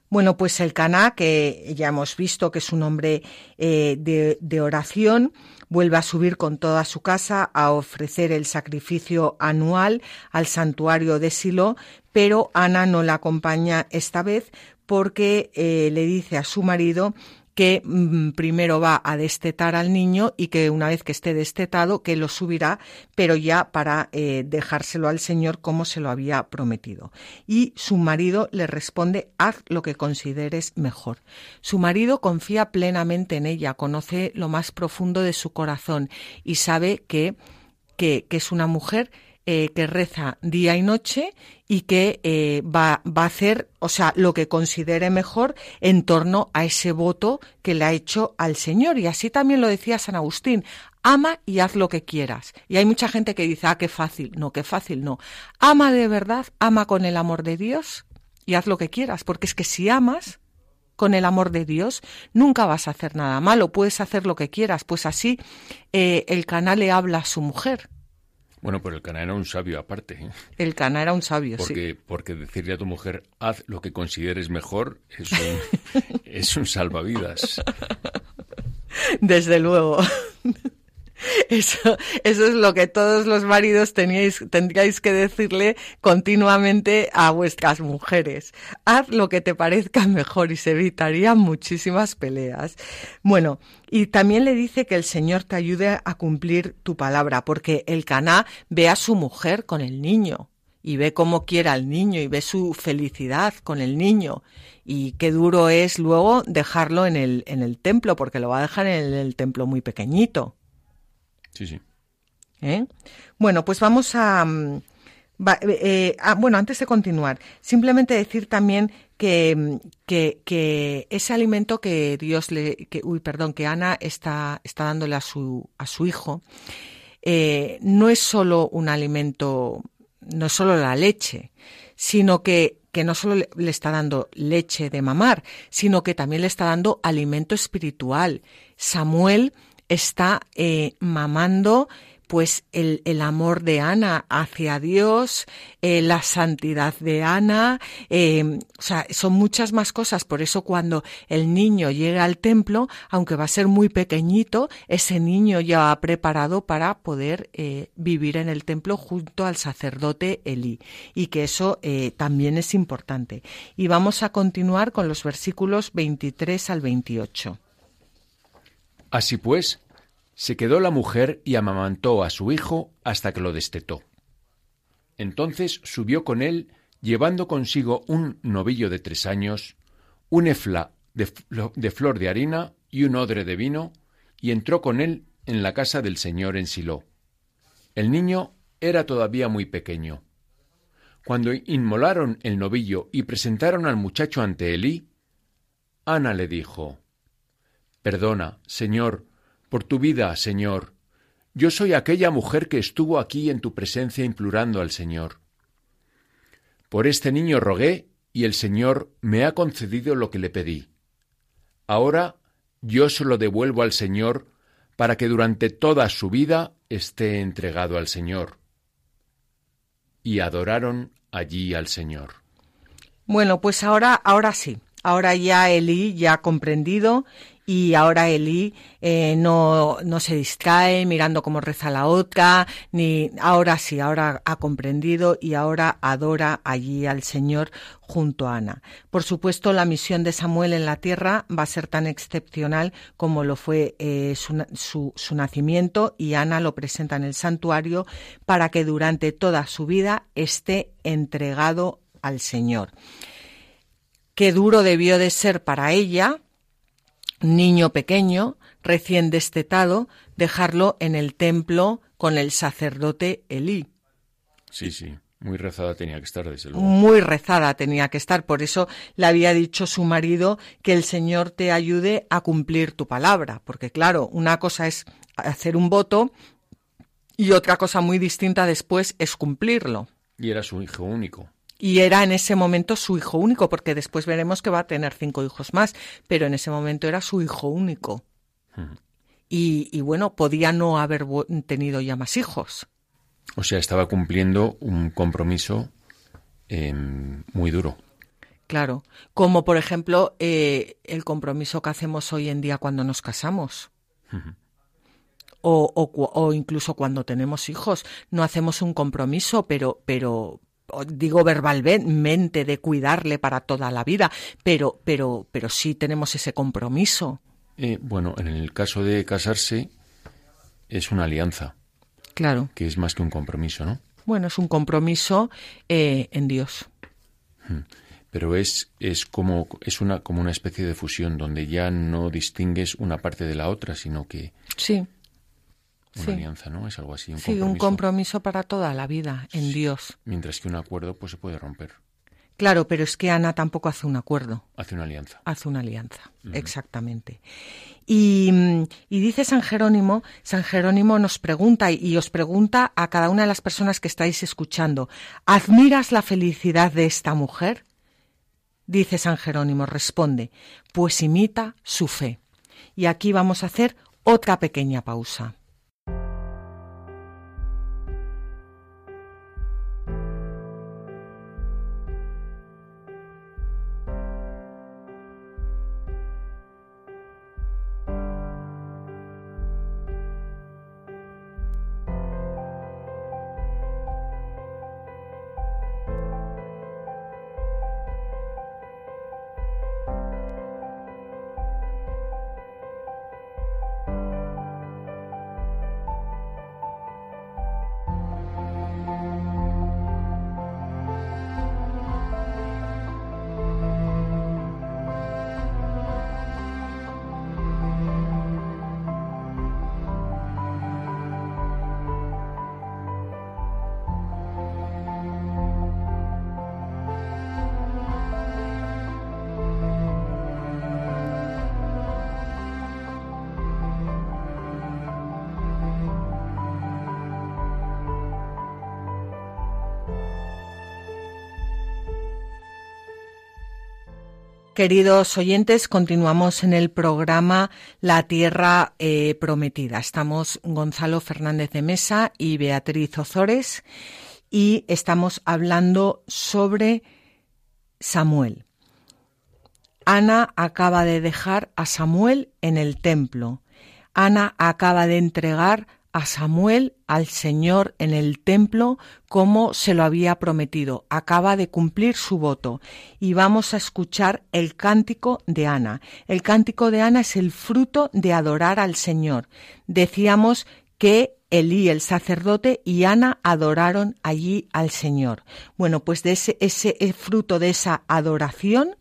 Bueno, pues el Caná, que ya hemos visto que es un hombre eh, de, oración, vuelve a subir con toda su casa a ofrecer el sacrificio anual al santuario de Silo, pero Ana no la acompaña esta vez porque eh, le dice a su marido que mm, primero va a destetar al niño y que una vez que esté destetado, que lo subirá, pero ya para eh, dejárselo al Señor como se lo había prometido. Y su marido le responde, haz lo que consideres mejor. Su marido confía plenamente en ella, conoce lo más profundo de su corazón y sabe que, que, que es una mujer eh, que reza día y noche y que eh, va, va, a hacer, o sea, lo que considere mejor en torno a ese voto que le ha hecho al Señor. Y así también lo decía San Agustín, ama y haz lo que quieras. Y hay mucha gente que dice, ah, qué fácil. No, qué fácil no. Ama de verdad, ama con el amor de Dios y haz lo que quieras, porque es que si amas con el amor de Dios, nunca vas a hacer nada malo, puedes hacer lo que quieras. Pues así eh, el Caná le habla a su mujer. Bueno, pero el Caná era un sabio aparte. ¿eh? El Caná era un sabio, porque, sí. Porque decirle a tu mujer, haz lo que consideres mejor, es un, es un salvavidas. Desde luego. Eso, eso es lo que todos los maridos teníais, tendríais que decirle continuamente a vuestras mujeres. Haz lo que te parezca mejor y se evitarían muchísimas peleas. Bueno, y también le dice que el Señor te ayude a cumplir tu palabra, porque el Caná ve a su mujer con el niño y ve cómo quiere al niño y ve su felicidad con el niño. Y qué duro es luego dejarlo en el, en el templo, porque lo va a dejar en el templo muy pequeñito. Sí, sí. ¿Eh? Bueno, pues vamos a, mm, eh, Bueno, antes de continuar, simplemente decir también que, mm, que, que, ese alimento que Dios le. Que, uy, perdón, que Ana está, está dándole a su, a su hijo, eh, no es solo un alimento, no es solo la leche, sino que que no solo le está dando leche de mamar, sino que también le está dando alimento espiritual. Samuel está eh, mamando pues el, el, amor de Ana hacia Dios, eh, la santidad de Ana, eh, o sea, son muchas más cosas. Por eso cuando el niño llega al templo, aunque va a ser muy pequeñito, ese niño ya va preparado para poder vivir en el templo junto al sacerdote Elí. Y que eso también es importante. Y vamos a continuar con los versículos 23 al 28. Así pues, se quedó la mujer y amamantó a su hijo hasta que lo destetó. Entonces subió con él, llevando consigo un novillo de tres años, un efla de, de, flor de harina y un odre de vino, y entró con él en la casa del Señor en Silo. El niño era todavía muy pequeño. Cuando inmolaron el novillo y presentaron al muchacho ante Elí, Ana le dijo, Perdona, Señor, por tu vida, Señor. Yo soy aquella mujer que estuvo aquí en tu presencia implorando al Señor. Por este niño rogué y el Señor me ha concedido lo que le pedí. Ahora yo se lo devuelvo al Señor para que durante toda su vida esté entregado al Señor. Y adoraron allí al Señor. Bueno, pues ahora, ahora sí. Ahora ya Elí ya ha comprendido y ahora Elí eh, no, no se distrae mirando cómo reza la otra, ni ahora sí, ahora ha comprendido y ahora adora allí al Señor junto a Ana. Por supuesto, la misión de Samuel en la tierra va a ser tan excepcional como lo fue eh, su, su nacimiento y Ana lo presenta en el santuario para que durante toda su vida esté entregado al Señor. Qué duro debió de ser para ella, niño pequeño, recién destetado, dejarlo en el templo con el sacerdote Elí. Sí, sí. Muy rezada tenía que estar, desde luego. Muy rezada tenía que estar. Por eso le había dicho su marido que el Señor te ayude a cumplir tu palabra. Porque claro, una cosa es hacer un voto y otra cosa muy distinta después es cumplirlo. Y era su hijo único. Y era en ese momento su hijo único, porque después veremos que va a tener cinco hijos más, pero en ese momento era su hijo único. Y, y, bueno, podía no haber tenido ya más hijos. O sea, estaba cumpliendo un compromiso eh, muy duro. Claro, como por ejemplo eh, el compromiso que hacemos hoy en día cuando nos casamos. Uh -huh. O, o, o, incluso cuando tenemos hijos, no hacemos un compromiso, pero, pero digo verbalmente de cuidarle para toda la vida, pero, pero, pero sí tenemos ese compromiso. Eh, bueno, en el caso de casarse es una alianza. Claro. Que es más que un compromiso, ¿no? Bueno, es un compromiso eh, en Dios. Hmm. Pero es, es como es una como una especie de fusión donde ya no distingues una parte de la otra, sino que sí. Una sí. alianza, ¿no? Es algo así. Un sí, compromiso. un compromiso para toda la vida en Dios. Mientras que un acuerdo pues se puede romper. Claro, pero es que Ana tampoco hace un acuerdo. Hace una alianza. Hace una alianza, exactamente. Y, y dice San Jerónimo, San Jerónimo nos pregunta y os pregunta a cada una de las personas que estáis escuchando, ¿admiras la felicidad de esta mujer? Dice San Jerónimo, responde, pues imita su fe. Y aquí vamos a hacer otra pequeña pausa. Queridos oyentes, continuamos en el programa La Tierra eh, Prometida. Estamos Gonzalo Fernández de Mesa y Beatriz Ozores y estamos hablando sobre Samuel. Ana acaba de dejar a Samuel en el templo. Ana acaba de entregar a Samuel al Señor en el templo como se lo había prometido. Acaba de cumplir su voto y vamos a escuchar el cántico de Ana. El cántico de Ana es el fruto de adorar al Señor. Decíamos que Elí, el sacerdote, y Ana adoraron allí al Señor. Bueno, pues de ese, ese fruto de esa adoración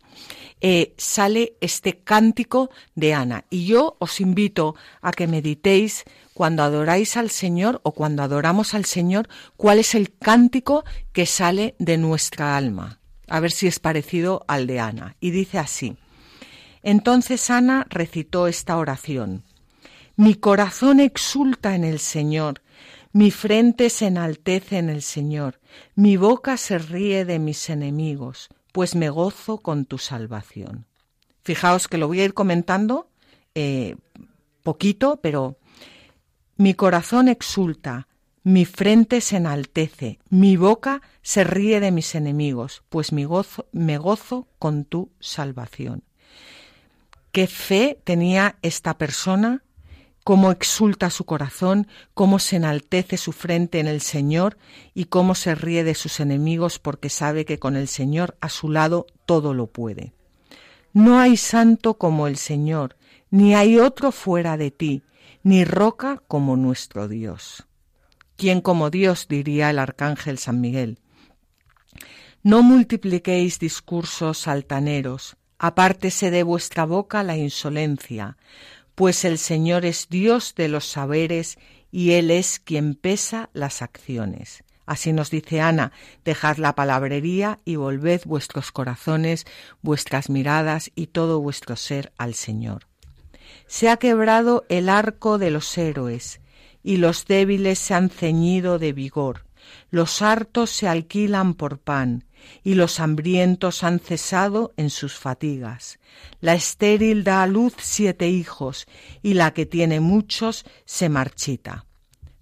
eh, sale este cántico de Ana. Y yo os invito a que meditéis cuando adoráis al Señor o cuando adoramos al Señor, cuál es el cántico que sale de nuestra alma. A ver si es parecido al de Ana. Y dice así. Entonces Ana recitó esta oración. Mi corazón exulta en el Señor, mi frente se enaltece en el Señor, mi boca se ríe de mis enemigos pues me gozo con tu salvación. Fijaos que lo voy a ir comentando eh, poquito, pero mi corazón exulta, mi frente se enaltece, mi boca se ríe de mis enemigos, pues mi gozo, me gozo con tu salvación. ¿Qué fe tenía esta persona cómo exulta su corazón, cómo se enaltece su frente en el Señor y cómo se ríe de sus enemigos porque sabe que con el Señor a su lado todo lo puede. No hay santo como el Señor, ni hay otro fuera de ti, ni roca como nuestro Dios. ¿Quién como Dios? diría el arcángel San Miguel. No multipliquéis discursos altaneros, apártese de vuestra boca la insolencia, pues el Señor es Dios de los saberes y Él es quien pesa las acciones. Así nos dice Ana, dejad la palabrería y volved vuestros corazones, vuestras miradas y todo vuestro ser al Señor. Se ha quebrado el arco de los héroes, y los débiles se han ceñido de vigor. Los hartos se alquilan por pan, y los hambrientos han cesado en sus fatigas. La estéril da a luz siete hijos, y la que tiene muchos se marchita.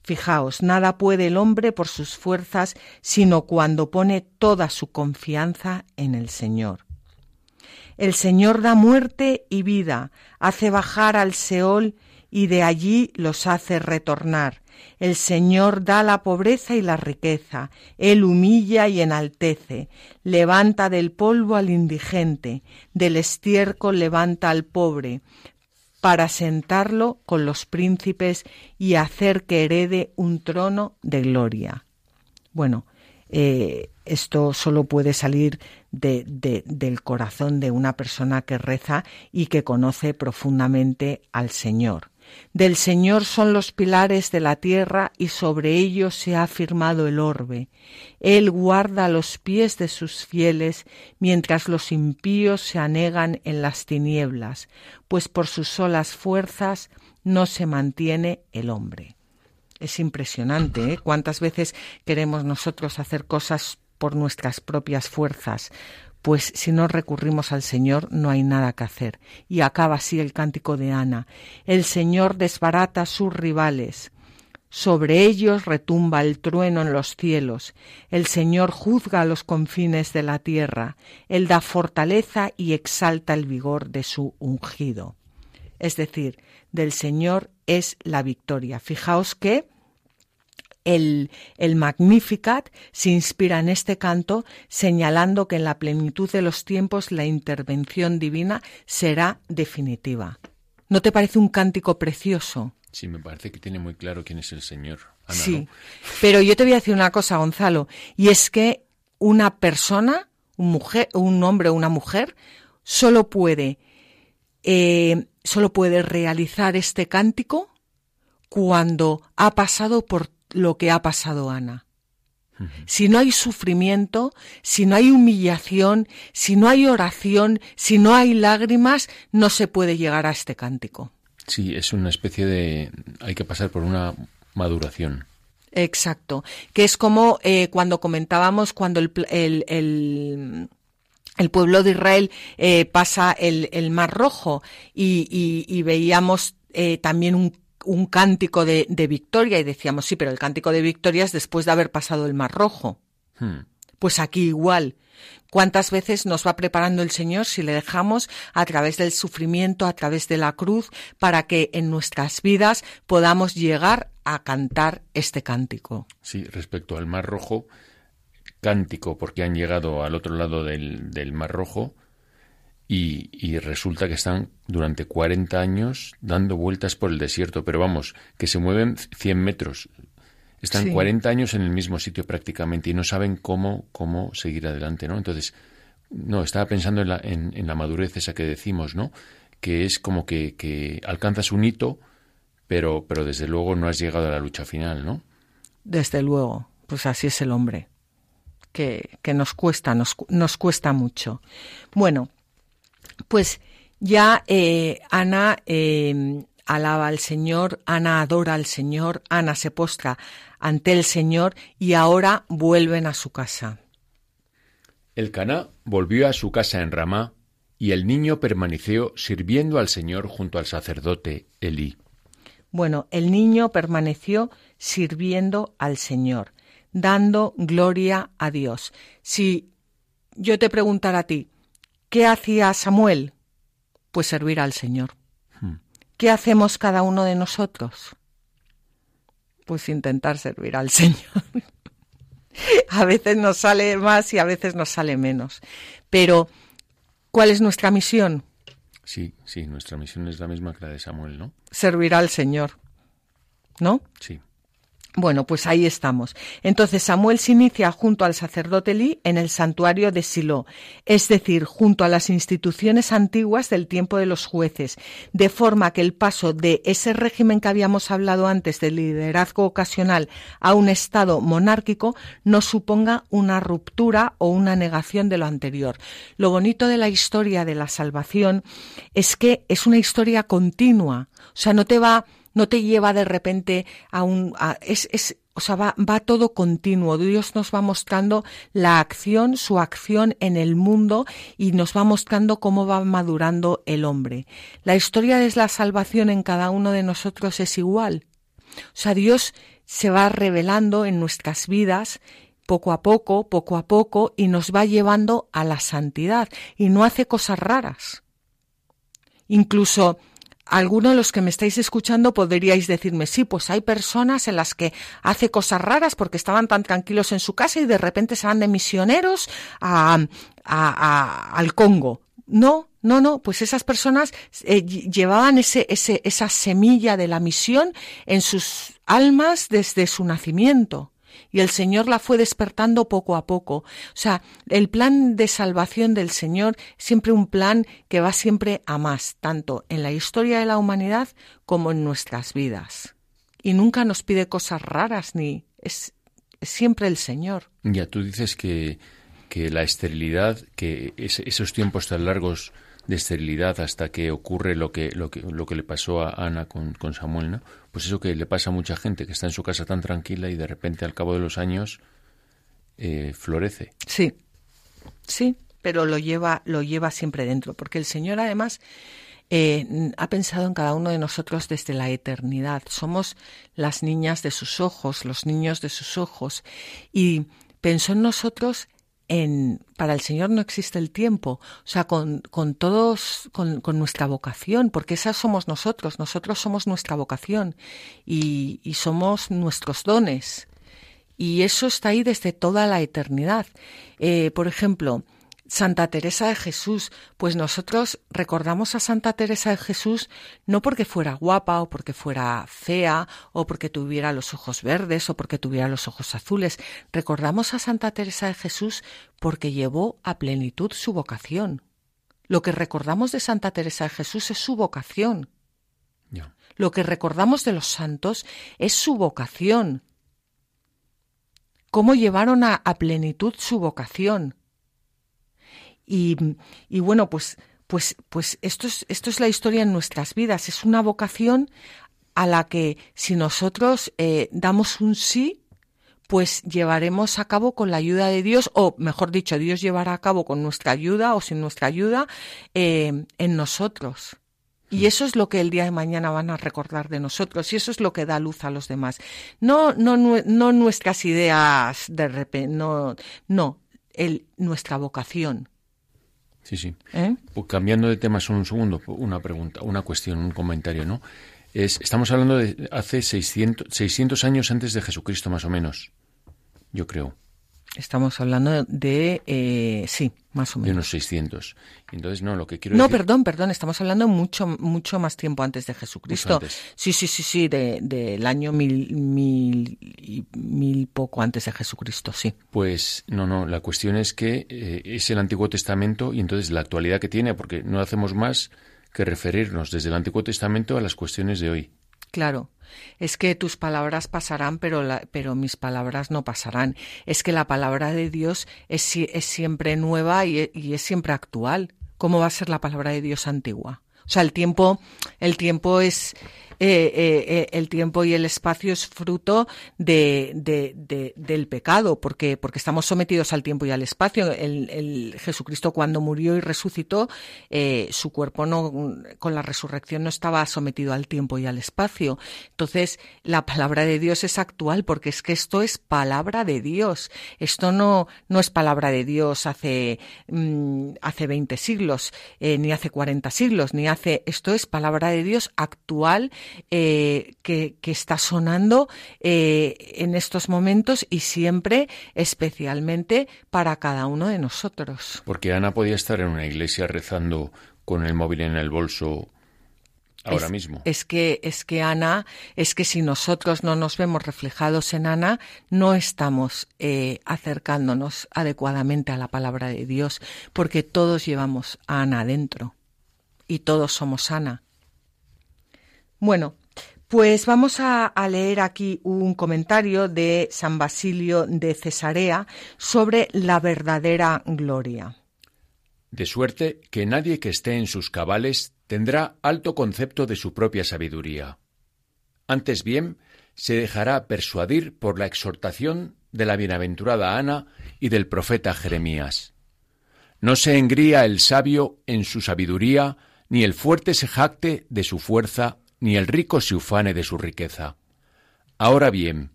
Fijaos, nada puede el hombre por sus fuerzas, sino cuando pone toda su confianza en el Señor. El Señor da muerte y vida, hace bajar al Seol y de allí los hace retornar. El Señor da la pobreza y la riqueza, Él humilla y enaltece, levanta del polvo al indigente, del estiércol levanta al pobre, para sentarlo con los príncipes y hacer que herede un trono de gloria. Bueno, eh, esto solo puede salir de, del corazón de una persona que reza y que conoce profundamente al Señor. Del Señor son los pilares de la tierra y sobre ellos se ha firmado el orbe. Él guarda los pies de sus fieles mientras los impíos se anegan en las tinieblas, pues por sus solas fuerzas no se mantiene el hombre. Es impresionante ¿eh? cuántas veces queremos nosotros hacer cosas por nuestras propias fuerzas, pues si no recurrimos al Señor no hay nada que hacer. Y acaba así el cántico de Ana. El Señor desbarata sus rivales. Sobre ellos retumba el trueno en los cielos. El Señor juzga los confines de la tierra. Él da fortaleza y exalta el vigor de su ungido. Es decir, del Señor es la victoria. Fijaos que el, el, Magnificat se inspira en este canto señalando que en la plenitud de los tiempos la intervención divina será definitiva. ¿No te parece un cántico precioso? Sí, me parece que tiene muy claro quién es el Señor. sí, pero yo te voy a decir una cosa, Gonzalo, y es que una persona, un, mujer, un hombre o una mujer, solo puede, eh, solo puede realizar este cántico cuando ha pasado por lo que ha pasado Ana. Si no hay sufrimiento, si no hay humillación, si no hay oración, si no hay lágrimas, no se puede llegar a este cántico. Sí, es una especie de... hay que pasar por una maduración. Exacto, que es como eh, cuando comentábamos cuando el, el, el, pueblo de Israel eh, pasa el, el, Mar Rojo y, y, veíamos eh, también un, un cántico de, de, victoria y decíamos, sí, pero el cántico de victoria es después de haber pasado el Mar Rojo. Hmm. Pues aquí igual, ¿Cuántas veces nos va preparando el Señor si le dejamos a través del sufrimiento, a través de la cruz, para que en nuestras vidas podamos llegar a cantar este cántico? Sí, respecto al Mar Rojo, cántico porque han llegado al otro lado del, Mar Rojo y, y, resulta que están durante 40 años dando vueltas por el desierto, pero vamos, que se mueven 100 metros, están 40 años en el mismo sitio prácticamente y no saben cómo, cómo seguir adelante, ¿no? Entonces, no, estaba pensando en la, en, la madurez esa que decimos, ¿no? Que es como que, que alcanzas un hito, pero, pero desde luego no has llegado a la lucha final, ¿no? Desde luego, pues así es el hombre, que, que nos cuesta, nos, nos cuesta mucho. Bueno, pues ya eh, Ana eh, alaba al Señor, Ana adora al Señor, Ana se postra ante el Señor y ahora vuelven a su casa. El Caná volvió a su casa en Ramá y el niño permaneció sirviendo al Señor junto al sacerdote Elí. Bueno, el niño permaneció sirviendo al Señor, dando gloria a Dios. Si yo te preguntara a ti, ¿qué hacía Samuel? Pues servir al Señor. Hmm. ¿Qué hacemos cada uno de nosotros? pues intentar servir al Señor. a veces nos sale más y a veces nos sale menos. Pero, ¿cuál es nuestra misión? Sí, sí, nuestra misión es la misma que la de Samuel, ¿no? Servir al Señor. ¿No? Sí. Bueno, pues ahí estamos. Entonces Samuel se inicia junto al sacerdote Lee en el santuario de Silo, es decir, junto a las instituciones antiguas del tiempo de los jueces, de forma que el paso de ese régimen que habíamos hablado antes de liderazgo ocasional a un estado monárquico no suponga una ruptura o una negación de lo anterior. Lo bonito de la historia de la salvación es que es una historia continua, o sea, no te va no te lleva de repente a un... es, es, o sea, va, va todo continuo. Dios nos va mostrando la acción, su acción en el mundo y nos va mostrando cómo va madurando el hombre. La historia de la salvación en cada uno de nosotros es igual. O sea, Dios se va revelando en nuestras vidas poco a poco, poco a poco, y nos va llevando a la santidad. Y no hace cosas raras. Incluso algunos de los que me estáis escuchando podríais decirme, sí, pues hay personas en las que hace cosas raras porque estaban tan tranquilos en su casa y de repente se van de misioneros a, al Congo. No, no, no, pues esas personas eh, llevaban ese, ese, esa semilla de la misión en sus almas desde su nacimiento y el Señor la fue despertando poco a poco. O sea, el plan de salvación del Señor siempre un plan que va siempre a más, tanto en la historia de la humanidad como en nuestras vidas. Y nunca nos pide cosas raras ni es, siempre el Señor. Ya tú dices que que la esterilidad, que esos tiempos tan largos de esterilidad hasta que ocurre lo que, lo que, lo que le pasó a Ana con, con Samuel, ¿no? Pues eso que le pasa a mucha gente que está en su casa tan tranquila y de repente al cabo de los años eh, florece. Sí, sí, pero lo lleva, lo lleva siempre dentro, porque el Señor además eh, ha pensado en cada uno de nosotros desde la eternidad. Somos las niñas de sus ojos, los niños de sus ojos, y pensó en nosotros en, para el Señor no existe el tiempo, o sea, con, con todos, con, nuestra vocación, porque esa somos nosotros, nosotros somos nuestra vocación y, y somos nuestros dones. Y eso está ahí desde toda la eternidad. Eh, por ejemplo, Santa Teresa de Jesús, pues nosotros recordamos a Santa Teresa de Jesús no porque fuera guapa o porque fuera fea o porque tuviera los ojos verdes o porque tuviera los ojos azules. Recordamos a Santa Teresa de Jesús porque llevó a plenitud su vocación. Lo que recordamos de Santa Teresa de Jesús es su vocación. Lo que recordamos de los santos es su vocación. Cómo llevaron a, a plenitud su vocación y, bueno, pues, pues, pues esto es, esto es la historia en nuestras vidas. Es una vocación a la que si nosotros eh, damos un sí, pues llevaremos a cabo con la ayuda de Dios, o mejor dicho, Dios llevará a cabo con nuestra ayuda o sin nuestra ayuda eh, en nosotros. Y eso es lo que el día de mañana van a recordar de nosotros y eso es lo que da luz a los demás. No, no, no, nuestras ideas de repente, no, no, el, nuestra vocación. Sí, sí. ¿Eh? Pues cambiando de tema solo un segundo, una pregunta, una cuestión, un comentario, ¿no? Es, estamos hablando de hace 600, 600 años antes de Jesucristo, más o menos, yo creo. Estamos hablando de, eh, sí, más o menos. De unos 600. Entonces, no, lo que quiero no, perdón, perdón, estamos hablando mucho mucho más tiempo antes de Jesucristo. Sí, sí, sí, sí, del de, año mil, mil, mil poco antes de Jesucristo, sí. Pues, no, no, la cuestión es que eh, es el Antiguo Testamento y entonces la actualidad que tiene, porque no hacemos más que referirnos desde el Antiguo Testamento a las cuestiones de hoy. Claro. Es que tus palabras pasarán, pero, pero mis palabras no pasarán. Es que la palabra de Dios es, es siempre nueva y, y es siempre actual. ¿Cómo va a ser la palabra de Dios antigua? O sea, el tiempo, el tiempo es, eh, eh, eh, el tiempo y el espacio es fruto de, del pecado, porque, porque estamos sometidos al tiempo y al espacio. El, Jesucristo cuando murió y resucitó, su cuerpo no, con la resurrección no estaba sometido al tiempo y al espacio. Entonces, la palabra de Dios es actual, porque es que esto es palabra de Dios. Esto no, no es palabra de Dios hace, mm, hace 20 siglos, ni hace 40 siglos, ni hace, esto es palabra de Dios actual eh, que, está sonando eh, en estos momentos y siempre especialmente para cada uno de nosotros. Porque Ana podía estar en una iglesia rezando con el móvil en el bolso ahora mismo. Es que, es que Ana, es que si nosotros no nos vemos reflejados en Ana, no estamos eh, acercándonos adecuadamente a la palabra de Dios, porque todos llevamos a Ana dentro y todos somos Ana. Bueno, pues vamos a, leer aquí un comentario de San Basilio de Cesarea sobre la verdadera gloria. De suerte que nadie que esté en sus cabales tendrá alto concepto de su propia sabiduría. Antes bien, se dejará persuadir por la exhortación de la bienaventurada Ana y del profeta Jeremías. No se engría el sabio en su sabiduría, ni el fuerte se jacte de su fuerza ni el rico se ufane de su riqueza. Ahora bien,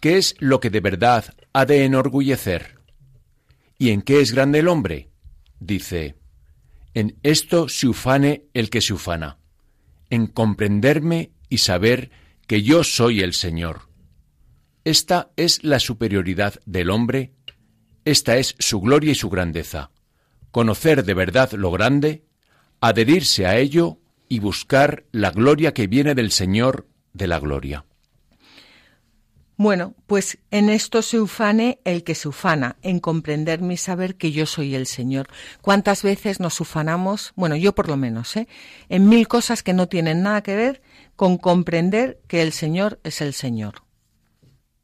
¿qué es lo que de verdad ha de enorgullecer? ¿Y en qué es grande el hombre? Dice, en esto se ufane el que se ufana, en comprenderme y saber que yo soy el Señor. Esta es la superioridad del hombre, esta es su gloria y su grandeza, conocer de verdad lo grande, adherirse a ello y buscar la gloria que viene del Señor de la gloria. Bueno, pues en esto se ufane el que se ufana, en comprender mi saber que yo soy el Señor. ¿Cuántas veces nos ufanamos? Bueno, yo por lo menos, ¿eh? En mil cosas que no tienen nada que ver con comprender que el Señor es el Señor.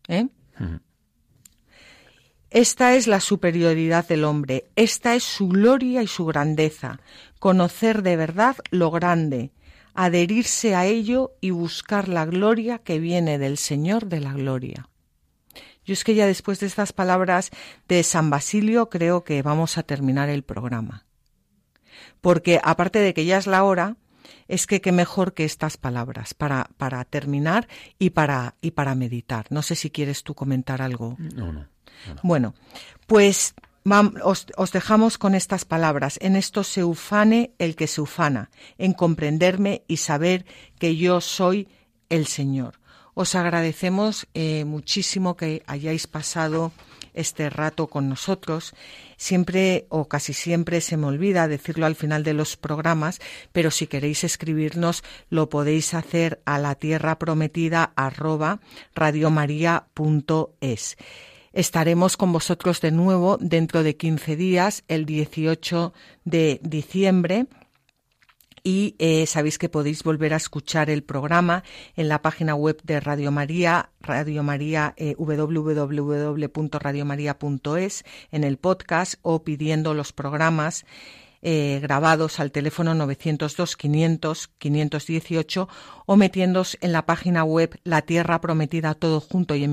¿Eh? Esta es la superioridad del hombre, esta es su gloria y su grandeza, conocer de verdad lo grande, adherirse a ello y buscar la gloria que viene del Señor de la gloria. Yo es que ya después de estas palabras de San Basilio creo que vamos a terminar el programa. Porque aparte de que ya es la hora, es que qué mejor que estas palabras para, para terminar y para, y para meditar. No sé si quieres tú comentar algo. No, no. Bueno, pues os, os, dejamos con estas palabras. En esto se ufane el que se ufana, en comprenderme y saber que yo soy el Señor. Os agradecemos eh, muchísimo que hayáis pasado este rato con nosotros. Siempre o casi siempre se me olvida decirlo al final de los programas, pero si queréis escribirnos lo podéis hacer a la tierra prometida arroba radiomaria.es. Estaremos con vosotros de nuevo dentro de 15 días, el 18 de diciembre. Y eh, sabéis que podéis volver a escuchar el programa en la página web de Radio María, Radio María eh, www.radiomaria.es en el podcast o pidiendo los programas eh, grabados al teléfono 902 500 518 o metiéndos en la página web La Tierra Prometida todo junto y en